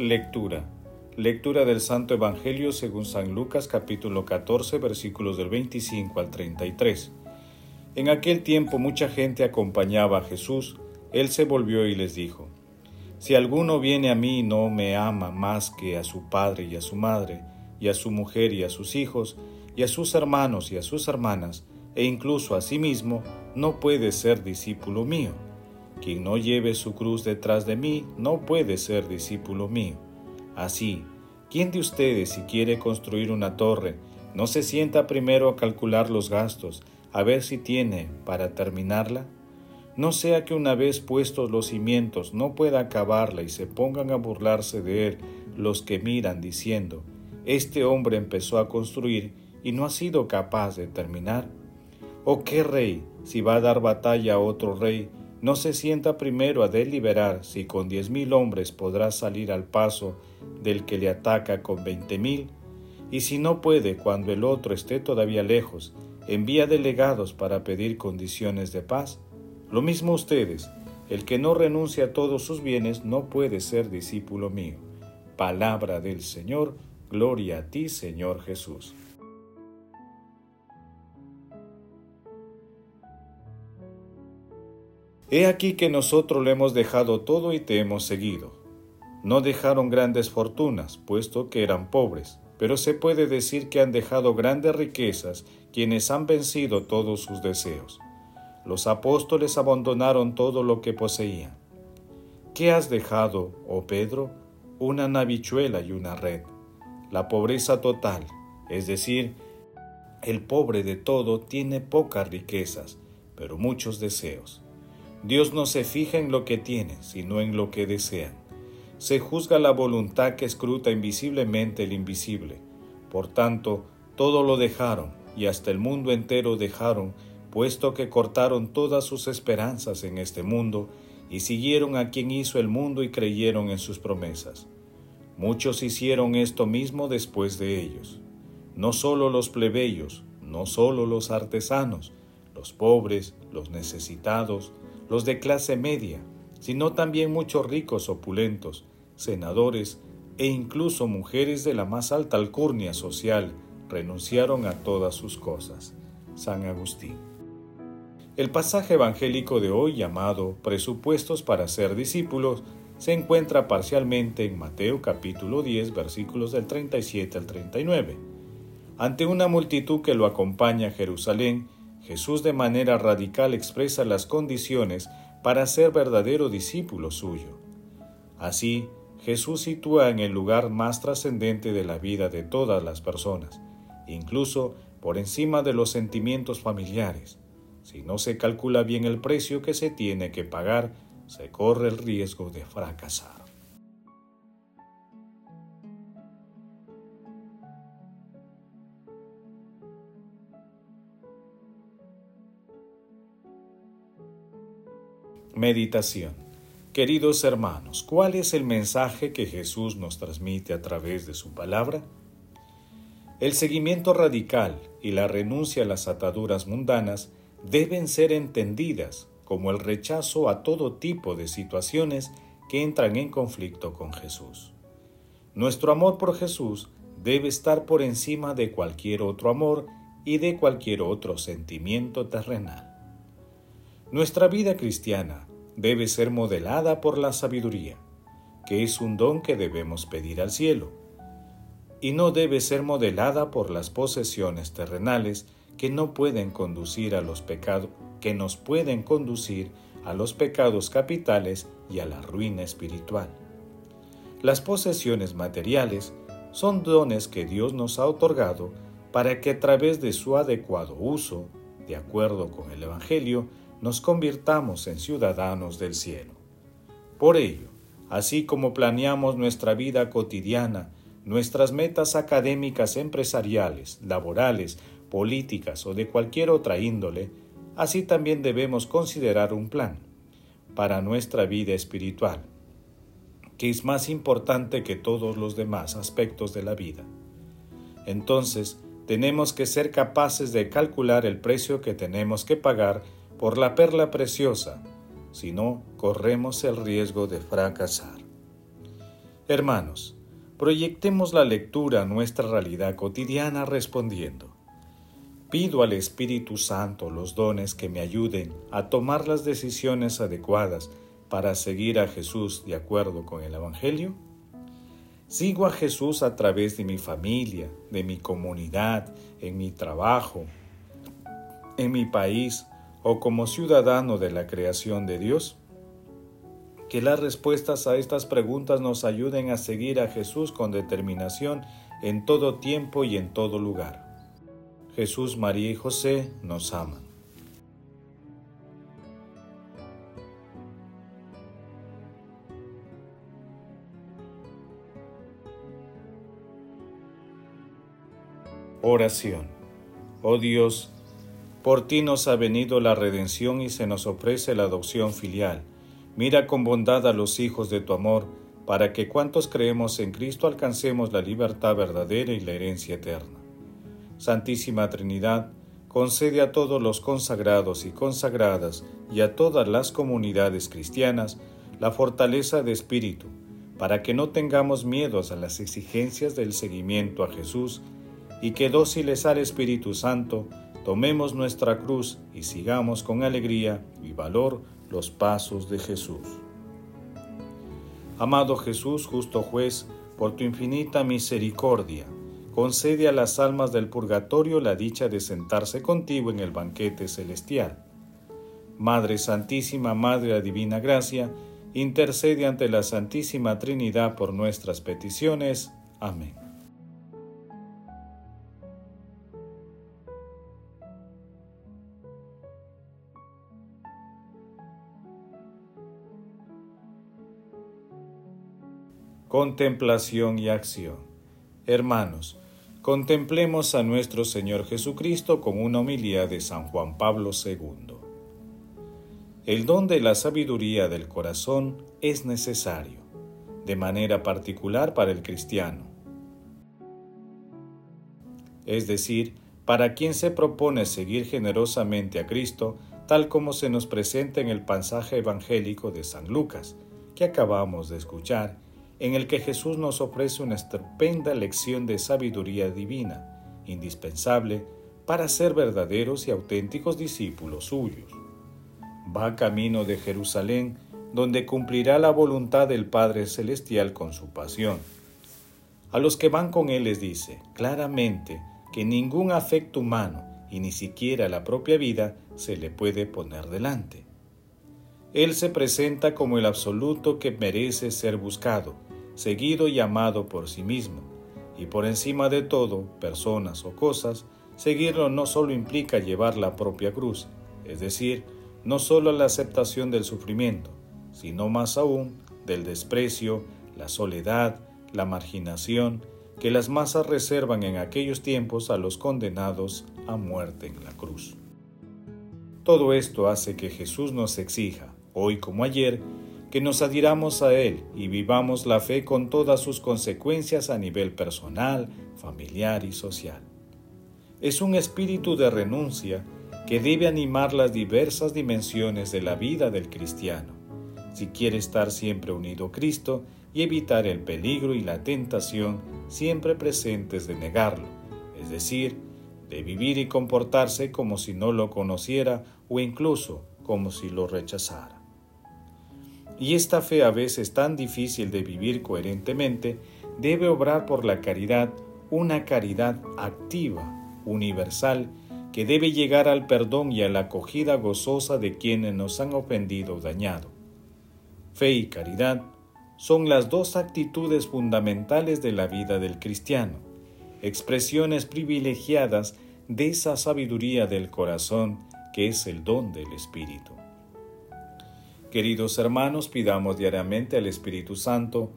Lectura. Lectura del Santo Evangelio según San Lucas capítulo 14 versículos del 25 al 33. En aquel tiempo mucha gente acompañaba a Jesús. Él se volvió y les dijo, Si alguno viene a mí y no me ama más que a su padre y a su madre, y a su mujer y a sus hijos, y a sus hermanos y a sus hermanas, e incluso a sí mismo, no puede ser discípulo mío. Quien no lleve su cruz detrás de mí no puede ser discípulo mío. Así, ¿quién de ustedes si quiere construir una torre no se sienta primero a calcular los gastos, a ver si tiene para terminarla? No sea que una vez puestos los cimientos no pueda acabarla y se pongan a burlarse de él los que miran diciendo, este hombre empezó a construir y no ha sido capaz de terminar. ¿O qué rey, si va a dar batalla a otro rey, no se sienta primero a deliberar si con diez mil hombres podrá salir al paso del que le ataca con veinte mil, y si no puede cuando el otro esté todavía lejos, envía delegados para pedir condiciones de paz. Lo mismo ustedes, el que no renuncia a todos sus bienes no puede ser discípulo mío. Palabra del Señor, gloria a ti, Señor Jesús. He aquí que nosotros lo hemos dejado todo y te hemos seguido. No dejaron grandes fortunas, puesto que eran pobres, pero se puede decir que han dejado grandes riquezas quienes han vencido todos sus deseos. Los apóstoles abandonaron todo lo que poseían. ¿Qué has dejado, oh Pedro? Una navichuela y una red. La pobreza total, es decir, el pobre de todo tiene pocas riquezas, pero muchos deseos. Dios no se fija en lo que tiene, sino en lo que desean. Se juzga la voluntad que escruta invisiblemente el invisible. Por tanto, todo lo dejaron, y hasta el mundo entero dejaron, puesto que cortaron todas sus esperanzas en este mundo, y siguieron a quien hizo el mundo y creyeron en sus promesas. Muchos hicieron esto mismo después de ellos. No solo los plebeyos, no solo los artesanos, los pobres, los necesitados, los de clase media, sino también muchos ricos opulentos, senadores e incluso mujeres de la más alta alcurnia social renunciaron a todas sus cosas. San Agustín. El pasaje evangélico de hoy llamado Presupuestos para ser discípulos se encuentra parcialmente en Mateo capítulo 10 versículos del 37 al 39. Ante una multitud que lo acompaña a Jerusalén, Jesús de manera radical expresa las condiciones para ser verdadero discípulo suyo. Así, Jesús sitúa en el lugar más trascendente de la vida de todas las personas, incluso por encima de los sentimientos familiares. Si no se calcula bien el precio que se tiene que pagar, se corre el riesgo de fracasar. Meditación Queridos hermanos, ¿cuál es el mensaje que Jesús nos transmite a través de su palabra? El seguimiento radical y la renuncia a las ataduras mundanas deben ser entendidas como el rechazo a todo tipo de situaciones que entran en conflicto con Jesús. Nuestro amor por Jesús debe estar por encima de cualquier otro amor y de cualquier otro sentimiento terrenal. Nuestra vida cristiana debe ser modelada por la sabiduría, que es un don que debemos pedir al cielo, y no debe ser modelada por las posesiones terrenales que no pueden conducir a los pecados, que nos pueden conducir a los pecados capitales y a la ruina espiritual. Las posesiones materiales son dones que Dios nos ha otorgado para que a través de su adecuado uso de acuerdo con el Evangelio, nos convirtamos en ciudadanos del cielo. Por ello, así como planeamos nuestra vida cotidiana, nuestras metas académicas, empresariales, laborales, políticas o de cualquier otra índole, así también debemos considerar un plan para nuestra vida espiritual, que es más importante que todos los demás aspectos de la vida. Entonces, tenemos que ser capaces de calcular el precio que tenemos que pagar por la perla preciosa, si no, corremos el riesgo de fracasar. Hermanos, proyectemos la lectura a nuestra realidad cotidiana respondiendo. Pido al Espíritu Santo los dones que me ayuden a tomar las decisiones adecuadas para seguir a Jesús de acuerdo con el Evangelio. Sigo a Jesús a través de mi familia, de mi comunidad, en mi trabajo, en mi país o como ciudadano de la creación de Dios. Que las respuestas a estas preguntas nos ayuden a seguir a Jesús con determinación en todo tiempo y en todo lugar. Jesús, María y José nos aman. Oración. Oh Dios, por ti nos ha venido la redención y se nos ofrece la adopción filial. Mira con bondad a los hijos de tu amor, para que cuantos creemos en Cristo alcancemos la libertad verdadera y la herencia eterna. Santísima Trinidad, concede a todos los consagrados y consagradas y a todas las comunidades cristianas la fortaleza de espíritu, para que no tengamos miedos a las exigencias del seguimiento a Jesús y que dóciles al Espíritu Santo, tomemos nuestra cruz y sigamos con alegría y valor los pasos de Jesús. Amado Jesús, justo juez, por tu infinita misericordia, concede a las almas del purgatorio la dicha de sentarse contigo en el banquete celestial. Madre Santísima, Madre de Divina Gracia, intercede ante la Santísima Trinidad por nuestras peticiones. Amén. Contemplación y acción. Hermanos, contemplemos a nuestro Señor Jesucristo con una homilía de San Juan Pablo II. El don de la sabiduría del corazón es necesario, de manera particular para el cristiano. Es decir, para quien se propone seguir generosamente a Cristo, tal como se nos presenta en el pasaje evangélico de San Lucas, que acabamos de escuchar en el que Jesús nos ofrece una estupenda lección de sabiduría divina, indispensable para ser verdaderos y auténticos discípulos suyos. Va camino de Jerusalén, donde cumplirá la voluntad del Padre Celestial con su pasión. A los que van con él les dice claramente que ningún afecto humano y ni siquiera la propia vida se le puede poner delante. Él se presenta como el absoluto que merece ser buscado, seguido y amado por sí mismo, y por encima de todo, personas o cosas, seguirlo no solo implica llevar la propia cruz, es decir, no solo la aceptación del sufrimiento, sino más aún del desprecio, la soledad, la marginación, que las masas reservan en aquellos tiempos a los condenados a muerte en la cruz. Todo esto hace que Jesús nos exija, hoy como ayer, que nos adhiramos a Él y vivamos la fe con todas sus consecuencias a nivel personal, familiar y social. Es un espíritu de renuncia que debe animar las diversas dimensiones de la vida del cristiano, si quiere estar siempre unido a Cristo y evitar el peligro y la tentación siempre presentes de negarlo, es decir, de vivir y comportarse como si no lo conociera o incluso como si lo rechazara. Y esta fe a veces tan difícil de vivir coherentemente debe obrar por la caridad, una caridad activa, universal, que debe llegar al perdón y a la acogida gozosa de quienes nos han ofendido o dañado. Fe y caridad son las dos actitudes fundamentales de la vida del cristiano, expresiones privilegiadas de esa sabiduría del corazón que es el don del Espíritu. Queridos hermanos, pidamos diariamente al Espíritu Santo,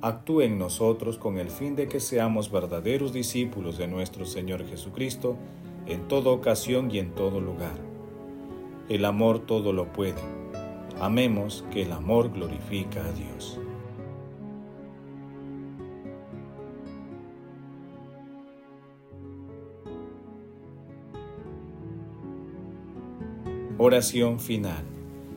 actúe en nosotros con el fin de que seamos verdaderos discípulos de nuestro Señor Jesucristo en toda ocasión y en todo lugar. El amor todo lo puede. Amemos que el amor glorifica a Dios. Oración final.